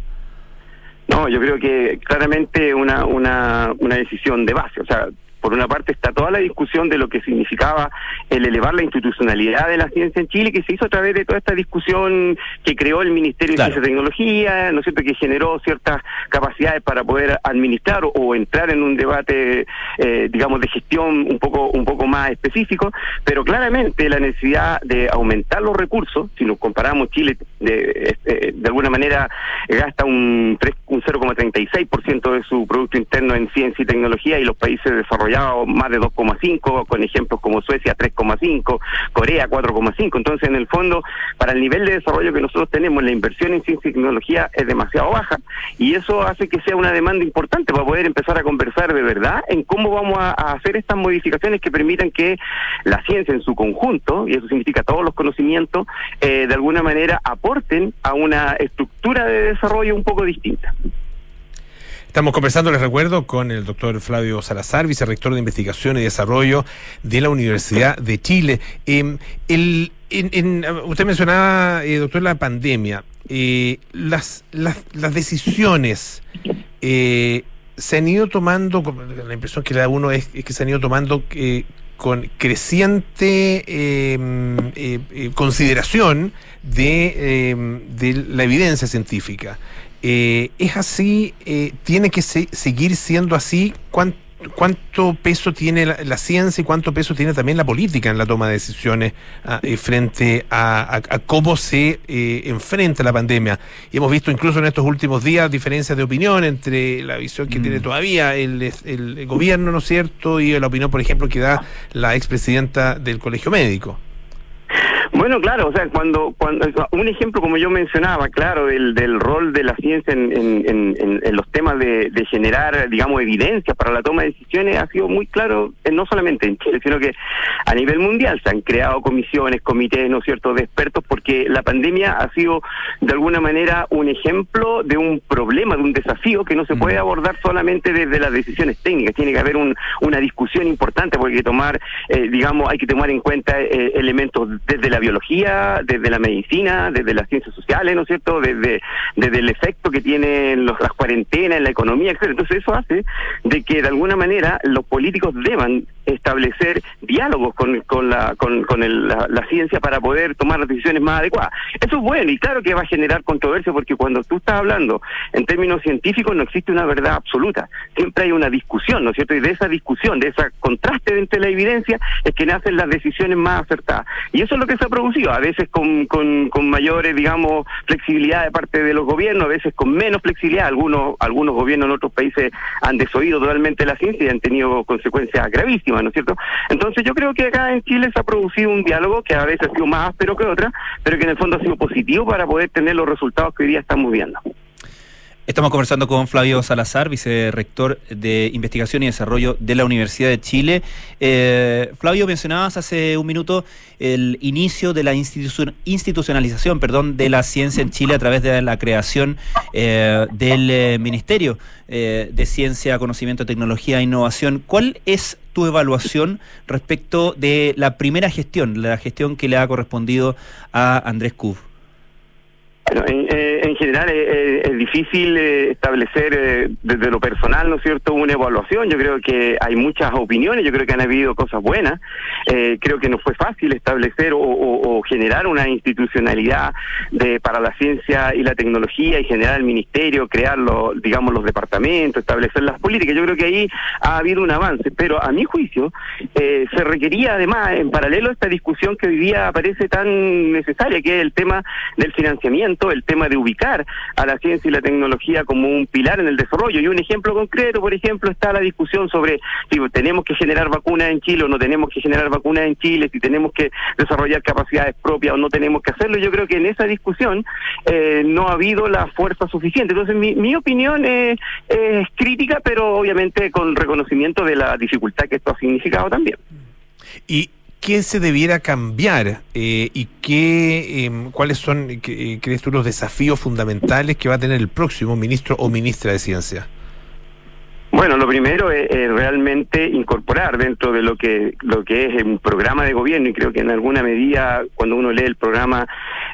Speaker 8: No, yo creo que claramente una, una, una decisión de base. O sea, por una parte está toda la discusión de lo que significaba el elevar la institucionalidad de la ciencia en Chile, que se hizo a través de toda esta discusión que creó el Ministerio de Ciencia y Tecnología, ¿no es cierto?, que generó ciertas capacidades para poder administrar o, entrar en un debate, eh, digamos, de gestión un poco, un poco más específico, pero claramente la necesidad de aumentar los recursos, si nos comparamos Chile, de, eh, de alguna manera gasta un, un 0,36% de su Producto Interno en ciencia y tecnología y los países desarrollados desarrollado más de 2,5, con ejemplos como Suecia 3,5, Corea 4,5. Entonces, en el fondo, para el nivel de desarrollo que nosotros tenemos, la inversión en ciencia y tecnología es demasiado baja y eso hace que sea una demanda importante para poder empezar a conversar de verdad en cómo vamos a, hacer estas modificaciones que permitan que la ciencia en su conjunto, y eso significa todos los conocimientos, eh, de alguna manera aporten a una estructura de desarrollo un poco distinta.
Speaker 2: Estamos conversando, les recuerdo, con el doctor Flavio Salazar, vicerrector de Investigación y Desarrollo de la Universidad de Chile. Em, el, usted mencionaba, eh, doctor, la pandemia. Eh, las, decisiones eh, se han ido tomando, la impresión que le da uno es, que se han ido tomando con creciente em, consideración de, em, de la evidencia científica. Eh, ¿Es así? Eh, ¿Tiene que seguir siendo así? ¿Cuánto, ¿Cuánto peso tiene la, ciencia y cuánto peso tiene también la política en la toma de decisiones ah, eh, frente a, cómo se enfrenta la pandemia? Y hemos visto incluso en estos últimos días diferencias de opinión entre la visión que tiene mm. todavía el, el, gobierno, ¿no es cierto?, y la opinión, por ejemplo, que da la expresidenta del Colegio Médico.
Speaker 8: Bueno, claro, o sea, cuando, cuando un ejemplo como yo mencionaba, claro, del, del rol de la ciencia en, en, en, los temas de, de, generar, digamos, evidencia para la toma de decisiones ha sido muy claro, eh, no solamente en Chile, sino que a nivel mundial se han creado comisiones, comités, ¿no es cierto?, de expertos, porque la pandemia ha sido de alguna manera un ejemplo de un problema, de un desafío que no se puede mm. abordar solamente desde las decisiones técnicas, tiene que haber un, una discusión importante, porque hay que tomar, eh, digamos, hay que tomar en cuenta eh, elementos desde la biología, desde la medicina, desde las ciencias sociales, ¿no es cierto? Desde, desde el efecto que tienen los, las cuarentenas en la economía, etc. Entonces eso hace de que de alguna manera los políticos deban establecer diálogos con, con, la, con, con la, la, ciencia para poder tomar las decisiones más adecuadas. Eso es bueno y claro que va a generar controversia porque cuando tú estás hablando en términos científicos no existe una verdad absoluta. Siempre hay una discusión, ¿no es cierto? Y de esa discusión, de ese contraste entre la evidencia es que nacen las decisiones más acertadas. Y eso es lo que se ha producido, a veces con, con, con mayores, digamos, flexibilidad de parte de los gobiernos, a veces con menos flexibilidad. Algunos, algunos gobiernos en otros países han desoído totalmente la ciencia y han tenido consecuencias gravísimas ¿no es cierto? Entonces yo creo que acá en Chile se ha producido un diálogo que a veces ha sido más áspero que otra, pero que en el fondo ha sido positivo para poder tener los resultados que hoy día estamos viendo.
Speaker 7: Estamos conversando con Flavio Salazar, vicerrector de Investigación y Desarrollo de la Universidad de Chile. Eh, Flavio, mencionabas hace un minuto el inicio de la institucionalización perdón, de la ciencia en Chile a través de la creación eh, del eh, Ministerio de Ciencia, Conocimiento, Tecnología e Innovación. ¿Cuál es tu evaluación respecto de la primera gestión, la gestión que le ha correspondido a Andrés Cub?
Speaker 8: Bueno, en, eh, en general eh, eh, es difícil establecer desde lo personal, ¿no cierto?, una evaluación. Yo creo que hay muchas opiniones, yo creo que han habido cosas buenas. creo que no fue fácil establecer o, generar una institucionalidad de para la ciencia y la tecnología y generar el ministerio, crear, los, digamos, los departamentos, establecer las políticas. Yo creo que ahí ha habido un avance, pero a mi juicio se requería además, en paralelo a esta discusión que hoy día parece tan necesaria, que es el tema del financiamiento el tema de ubicar a la ciencia y la tecnología como un pilar en el desarrollo. Y un ejemplo concreto, por ejemplo, está la discusión sobre si tenemos que generar vacunas en Chile o no tenemos que generar vacunas en Chile, si tenemos que desarrollar capacidades propias o no tenemos que hacerlo. Yo creo que en esa discusión eh, no ha habido la fuerza suficiente. Entonces, mi, mi opinión es, es crítica, pero obviamente con reconocimiento de la dificultad que esto ha significado también.
Speaker 2: Y qué se debiera cambiar eh, y qué, em, cuáles son, eh, crees tú, los desafíos fundamentales que va a tener el próximo ministro o ministra de Ciencia?
Speaker 8: Bueno, lo primero es, realmente incorporar dentro de lo que lo que es un programa de gobierno y creo que en alguna medida cuando uno lee el programa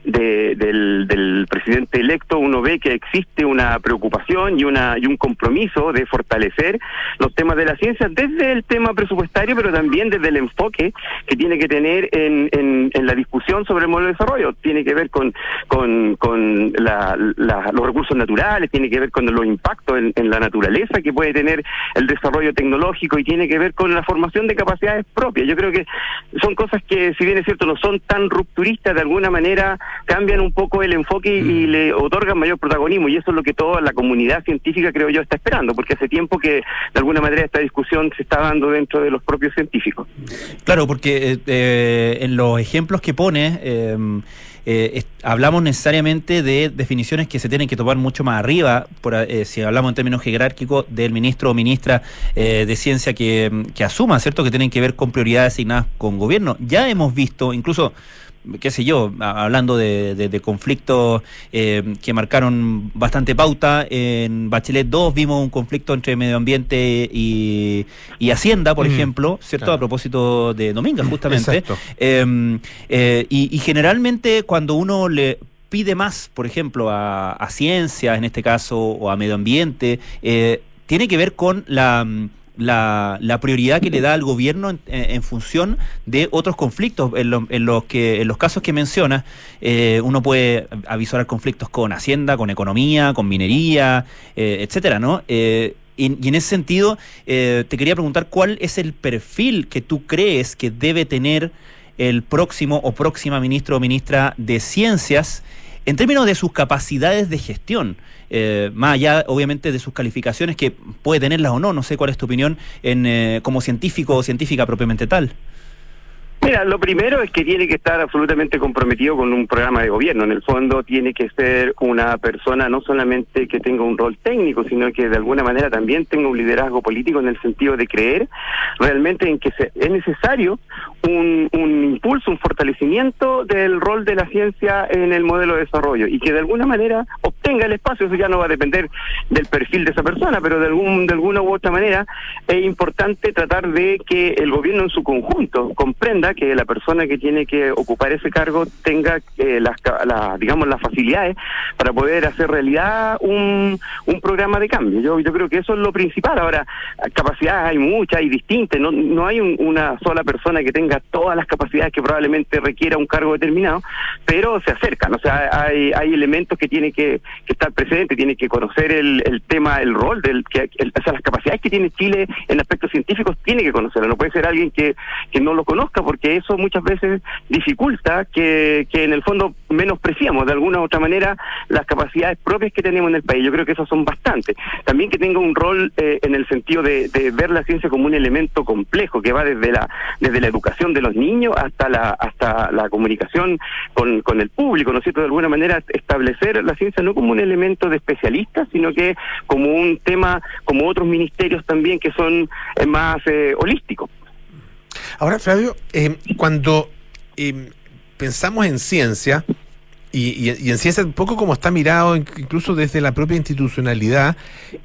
Speaker 8: de, del, presidente electo uno ve que existe una preocupación y una y un compromiso de fortalecer los temas de la ciencia desde el tema presupuestario pero también desde el enfoque que tiene que tener en, la discusión sobre el modelo de desarrollo. Tiene que ver con con, con la, los recursos naturales tiene que ver con los impactos en la naturaleza que puede tener el desarrollo tecnológico y tiene que ver con la formación de capacidades propias. Yo creo que son cosas que, si bien es cierto, no son tan rupturistas, de alguna manera cambian un poco el enfoque y, y le otorgan mayor protagonismo y eso es lo que toda la comunidad científica creo yo está esperando, porque hace tiempo que de alguna manera esta discusión se está dando dentro de los propios científicos.
Speaker 7: Claro, porque eh, eh, en los ejemplos que pone, eh, eh, hablamos necesariamente de definiciones que se tienen que tomar mucho más arriba, por, eh, si hablamos en términos jerárquicos, del ministro o ministra eh, de Ciencia que, que asuma, ¿cierto?, que tienen que ver con prioridades asignadas con gobierno. Ya hemos visto, incluso qué sé yo, hablando de, de, conflictos eh, que marcaron bastante pauta, en Bachelet 2 vimos un conflicto entre medio ambiente y, y Hacienda, por mm, ejemplo, ¿cierto? A propósito de Dominga, justamente. Em, eh, y, y, generalmente cuando uno le pide más, por ejemplo, a, a ciencia, en este caso, o a medio ambiente, eh, tiene que ver con la la, prioridad que le da al gobierno en, función de otros conflictos. En, en, los que en los casos que menciona, eh, uno puede avisar conflictos con Hacienda, con economía, con minería, eh, etcétera, ¿no? Eh, y, en ese sentido, te quería preguntar cuál es el perfil que tú crees que debe tener el próximo o próxima ministro o ministra de Ciencias en términos de sus capacidades de gestión eh, más allá obviamente de sus calificaciones, que puede tenerlas o no, no sé cuál es tu opinión en, eh, como científico o científica propiamente tal.
Speaker 8: Mira, lo primero es que tiene que estar absolutamente comprometido con un programa de gobierno. En el fondo tiene que ser una persona no solamente que tenga un rol técnico, sino que de alguna manera también tenga un liderazgo político en el sentido de creer realmente en que se, es necesario un, un impulso, un fortalecimiento del rol de la ciencia en el modelo de desarrollo y que de alguna manera obtenga el espacio. Eso ya no va a depender del perfil de esa persona, pero de, algún, de alguna u otra manera es importante tratar de que el gobierno en su conjunto comprenda que la persona que tiene que ocupar ese cargo tenga eh, las, la, digamos, las facilidades para poder hacer realidad un, un programa de cambio. Yo, yo creo que eso es lo principal. Ahora, capacidades hay muchas y distintas. No, no hay un, una sola persona que tenga todas las capacidades que probablemente requiera un cargo determinado, pero se acercan. O sea, hay, hay elementos que tiene que, estar presente, tiene que conocer el, el tema, el rol, del que, el, o sea, las capacidades que tiene Chile en aspectos científicos, tiene que conocerlo. No puede ser alguien que, que no lo conozca porque que eso muchas veces dificulta que, que en el fondo menospreciamos de alguna u otra manera las capacidades propias que tenemos en el país. Yo creo que esas son bastantes. También que tenga un rol eh, en el sentido de, de, ver la ciencia como un elemento complejo que va desde la desde la educación de los niños hasta la hasta la comunicación con, con el público, ¿no es cierto? De alguna manera establecer la ciencia no como un elemento de especialistas, sino que como un tema, como otros ministerios también que son eh, más eh, holísticos.
Speaker 2: Ahora, Flavio, eh, cuando eh, pensamos en ciencia, y, y, y, en ciencia, un poco como está mirado incluso desde la propia institucionalidad,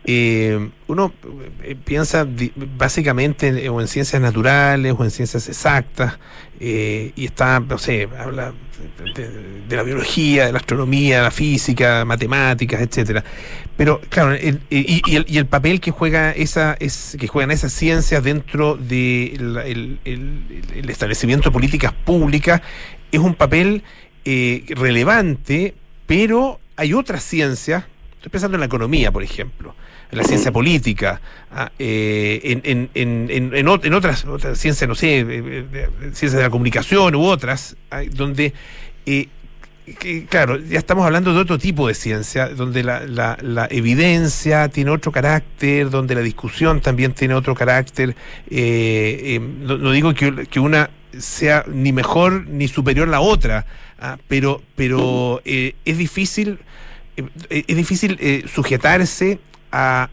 Speaker 2: eh, uno eh, piensa básicamente en, o en ciencias naturales o en ciencias exactas, eh, y está, no sé, habla de, la biología, de la astronomía, la física, matemáticas, etcétera. Pero claro, el, y el papel que juega esa, es, que juegan esas ciencias dentro del de el, el establecimiento de políticas públicas es un papel eh, relevante, pero hay otras ciencias, estoy pensando en la economía, por ejemplo, en la ciencia política, ah, eh, en, en, en, en, otras, otras ciencias, no sé, eh, ciencias de la comunicación u otras, donde, eh, que, claro, ya estamos hablando de otro tipo de ciencia, donde la, la, la, evidencia tiene otro carácter, donde la discusión también tiene otro carácter. Eh, no, no, digo que, una sea ni mejor ni superior a la otra, Ah, pero pero eh, es difícil eh, es difícil eh, sujetarse a,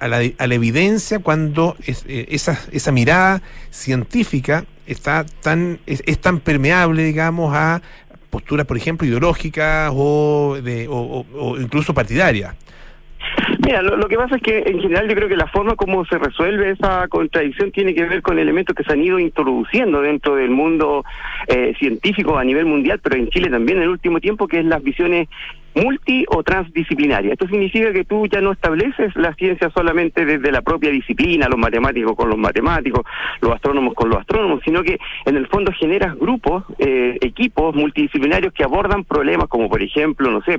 Speaker 2: la, a, la, evidencia cuando es, eh, esa, esa mirada científica está tan es, es, tan permeable digamos a posturas por ejemplo ideológicas o, de, o, incluso partidarias
Speaker 8: Mira, lo, lo, que pasa es que en general yo creo que la forma como se resuelve esa contradicción tiene que ver con elementos que se han ido introduciendo dentro del mundo eh, científico a nivel mundial, pero en Chile también en el último tiempo, que es las visiones multi o transdisciplinaria. Esto significa que tú ya no estableces la ciencia solamente desde la propia disciplina, los matemáticos con los matemáticos, los astrónomos con los astrónomos, sino que en el fondo generas grupos, eh, equipos multidisciplinarios que abordan problemas como por ejemplo, no sé,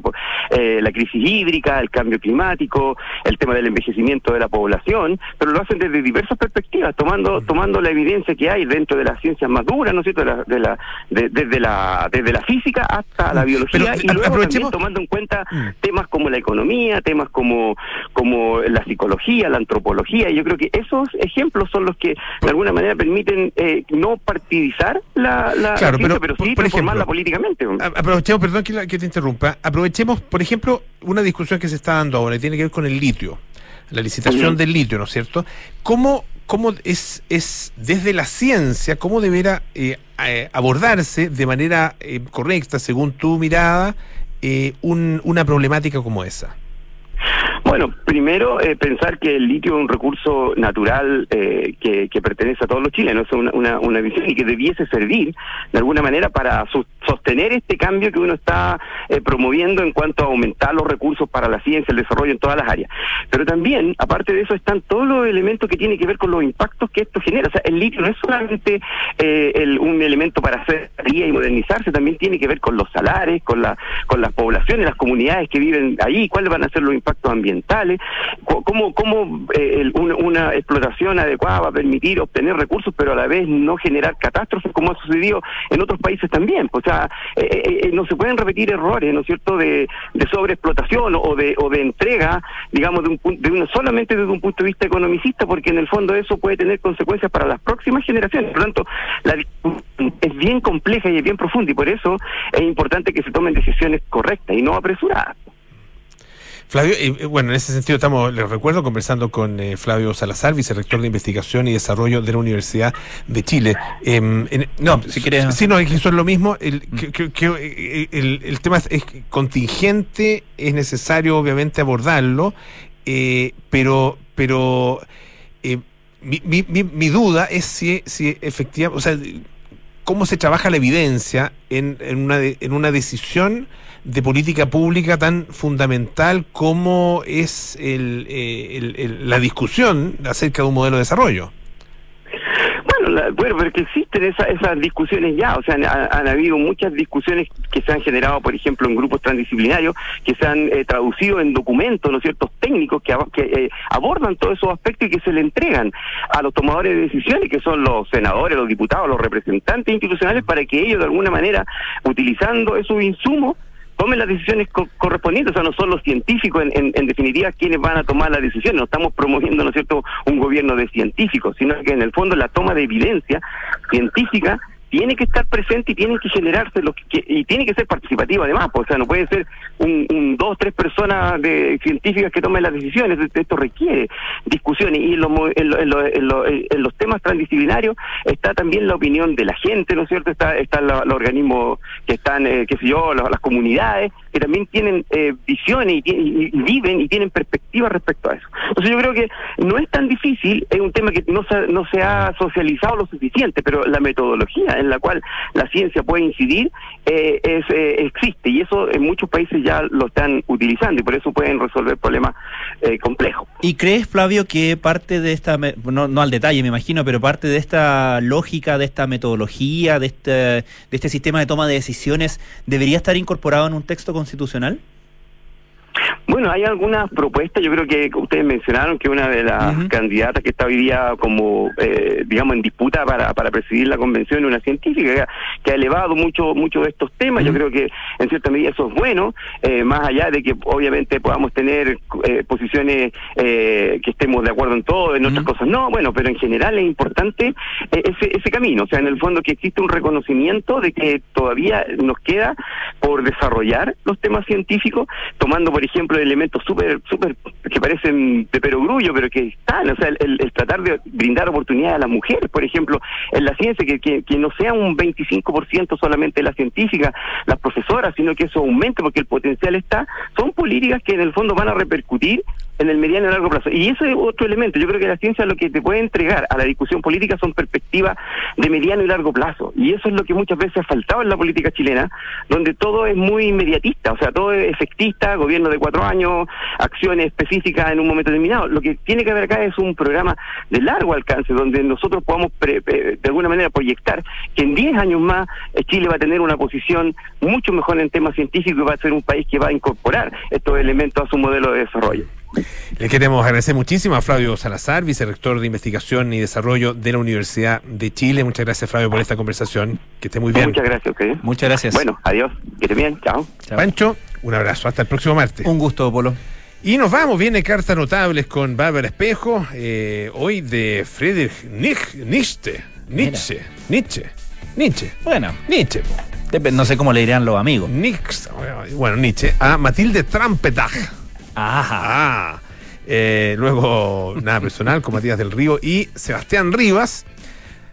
Speaker 8: eh, la crisis hídrica, el cambio climático, el tema del envejecimiento de la población, pero lo hacen desde diversas perspectivas, tomando tomando la evidencia que hay dentro de las ciencias más duras, ¿no es cierto?, de la, desde la desde la física hasta la biología y luego también tomando en cuenta mm. temas como la economía, temas como, como la psicología, la antropología, y yo creo que esos ejemplos son los que de alguna manera permiten eh, no partidizar la, la
Speaker 2: claro, pero,
Speaker 8: sí transformarla políticamente.
Speaker 2: Aprovechemos, perdón que, que te interrumpa, aprovechemos, por ejemplo, una discusión que se está dando ahora y tiene que ver con el litio la licitación del litio, ¿no es cierto? ¿Cómo, cómo es, es desde la ciencia, cómo deberá eh, eh, abordarse de manera correcta, según tu mirada, eh, un, una problemática como esa?
Speaker 8: Bueno, primero eh, pensar que el litio es un recurso natural eh, que, pertenece a todos los chilenos, es una, visión y que debiese servir de alguna manera para sostener este cambio que uno está eh, promoviendo en cuanto a aumentar los recursos para la ciencia, el desarrollo en todas las áreas. Pero también, aparte de eso, están todos los elementos que tienen que ver con los impactos que esto genera. O sea, el litio no es solamente un elemento para hacer y modernizarse, también tiene que ver con los salares, con, la, con las poblaciones, las comunidades que viven ahí, cuáles van a ser los impactos ambientales cómo, cómo eh, una explotación adecuada va a permitir obtener recursos, pero a la vez no generar catástrofes como ha sucedido en otros países también. O sea, eh, eh, no se pueden repetir errores, ¿no es cierto?, de, sobreexplotación o de, o de entrega, digamos, de un, de solamente desde un punto de vista economicista, porque en el fondo eso puede tener consecuencias para las próximas generaciones. Por lo tanto, la es bien compleja y es bien profunda y por eso es importante que se tomen decisiones correctas y no apresuradas.
Speaker 2: Flavio, eh, bueno, en ese sentido estamos, les recuerdo, conversando con eh, Flavio Salazar, vicerrector de Investigación y Desarrollo de la Universidad de Chile. Em, no, si quieres. Sí, no, es que eso es lo mismo. El, mm. que, el, tema es, contingente, es necesario obviamente abordarlo, eh, pero, pero mi, mi, mi, duda es si, si efectivamente, o sea, cómo se trabaja la evidencia en, en, una, en una decisión de política pública tan fundamental como es el, eh, la discusión acerca de un modelo de desarrollo.
Speaker 8: Bueno, bueno, pero que existen esas discusiones ya, o sea, han, habido muchas discusiones que se han generado, por ejemplo, en grupos transdisciplinarios, que se han eh, traducido en documentos, ¿no ciertos técnicos que, que eh, abordan todos esos aspectos y que se le entregan a los tomadores de decisiones, que son los senadores, los diputados, los representantes institucionales, para que ellos, de alguna manera, utilizando esos insumos, tomen las decisiones correspondientes, o sea, no son los científicos en, en, definitiva quienes van a tomar las decisiones, no estamos promoviendo, ¿no es cierto?, un gobierno de científicos, sino que en el fondo la toma de evidencia científica tiene que estar presente y tiene que generarse lo que, y tiene que ser participativo además, pues, o sea, no puede ser un, un dos, tres personas de científicas que tomen las decisiones, esto requiere discusiones y en los, en, los temas transdisciplinarios está también la opinión de la gente, ¿no es cierto? Está, están los, organismos que están, eh, qué sé yo, las, comunidades, que también tienen eh, visiones y, viven y tienen perspectivas respecto a eso. Entonces yo creo que no es tan difícil, es un tema que no no se ha socializado lo suficiente, pero la metodología en la cual la ciencia puede incidir eh, es, eh, existe y eso en muchos países ya lo están utilizando y por eso pueden resolver problemas eh, complejos.
Speaker 7: ¿Y crees, Flavio, que parte de esta, no, al detalle me imagino, pero parte de esta lógica, de esta metodología, de este, de este sistema de toma de decisiones debería estar incorporado en un texto constitucional?
Speaker 8: Bueno, hay algunas propuestas, yo creo que ustedes mencionaron que una de las candidatas que está hoy día como, eh, digamos, en disputa para, para presidir la convención es una científica que, ha elevado mucho mucho de estos temas, yo creo que en cierta medida eso es bueno, eh, más allá de que obviamente podamos tener eh, posiciones que estemos de acuerdo en todo, en otras cosas no, bueno, pero en general es importante ese, ese camino, o sea, en el fondo que existe un reconocimiento de que todavía nos queda por desarrollar los temas científicos, tomando por ejemplo elementos súper, súper, que parecen de perogrullo, pero que están, o sea, el, tratar de brindar oportunidades a las mujeres, por ejemplo, en la ciencia, que, que, no sea un 25% solamente la científica, las profesoras, sino que eso aumente porque el potencial está, son políticas que en el fondo van a repercutir en el mediano y largo plazo. Y eso es otro elemento. Yo creo que la ciencia lo que te puede entregar a la discusión política son perspectivas de mediano y largo plazo. Y eso es lo que muchas veces ha faltado en la política chilena, donde todo es muy inmediatista, o sea, todo es efectista, gobierno de cuatro años, acciones específicas en un momento determinado. Lo que tiene que haber acá es un programa de largo alcance, donde nosotros podamos de alguna manera proyectar que en 10 años más eh, Chile va a tener una posición mucho mejor en temas científicos y va a ser un país que va a incorporar estos elementos a su modelo de desarrollo.
Speaker 2: Le queremos agradecer muchísimo a Flavio Salazar, vicerrector de Investigación y Desarrollo de la Universidad de Chile. Muchas gracias, Flavio, por esta conversación. Que esté muy bien.
Speaker 8: Muchas gracias, okay.
Speaker 7: Muchas gracias.
Speaker 8: Bueno, adiós. Que esté bien. Chao.
Speaker 2: Pancho, un abrazo. Hasta el próximo martes.
Speaker 7: Un gusto, Polo.
Speaker 2: Y nos vamos, viene cartas notables con Bárbara Espejo, eh, hoy de Friedrich Nietzsche. Nietzsche. Nietzsche. Nietzsche.
Speaker 7: Bueno,
Speaker 2: Nietzsche.
Speaker 7: No sé cómo le dirían los amigos.
Speaker 2: Nietzsche. Bueno, Nietzsche. A Matilde Trampetag.
Speaker 7: Ajá.
Speaker 2: Ah. Eh, luego, nada personal, con Matías del Río y Sebastián Rivas.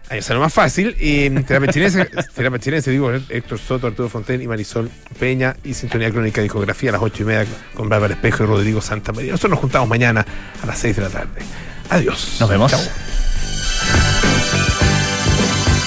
Speaker 2: Ahí lo más fácil. Y terapia chinense, digo, Héctor Soto, Arturo Fonten y Marisol Peña. Y Sintonía Crónica Discografía a las ocho y media con Bárbara Espejo y Rodrigo Santa María. Nosotros nos juntamos mañana a las seis de la tarde. Adiós.
Speaker 7: Nos vemos.